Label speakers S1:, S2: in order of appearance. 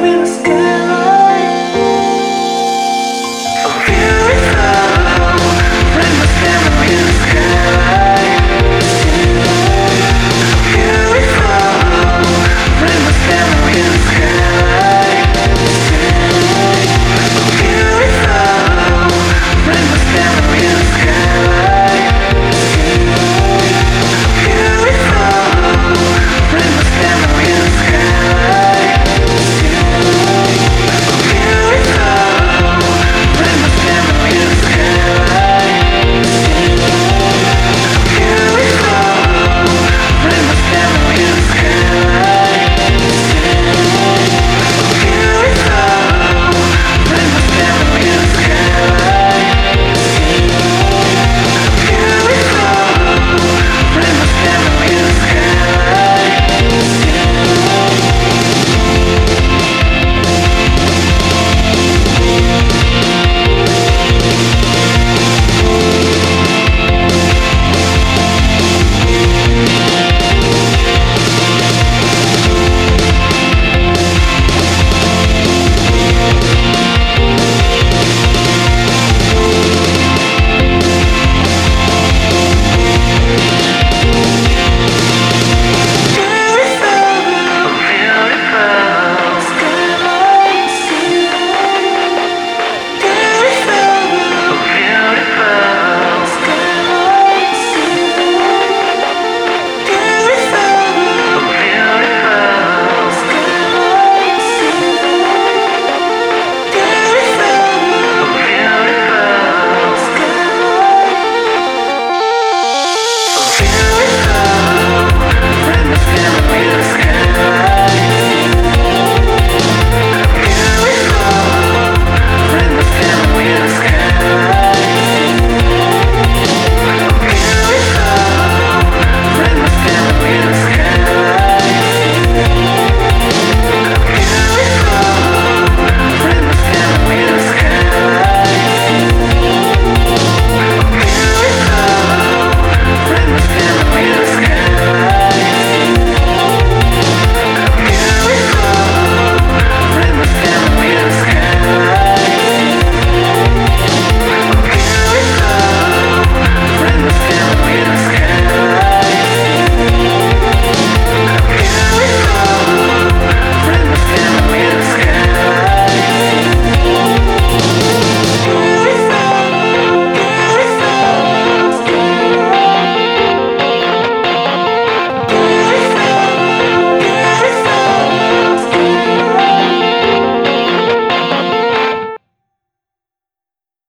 S1: will sky.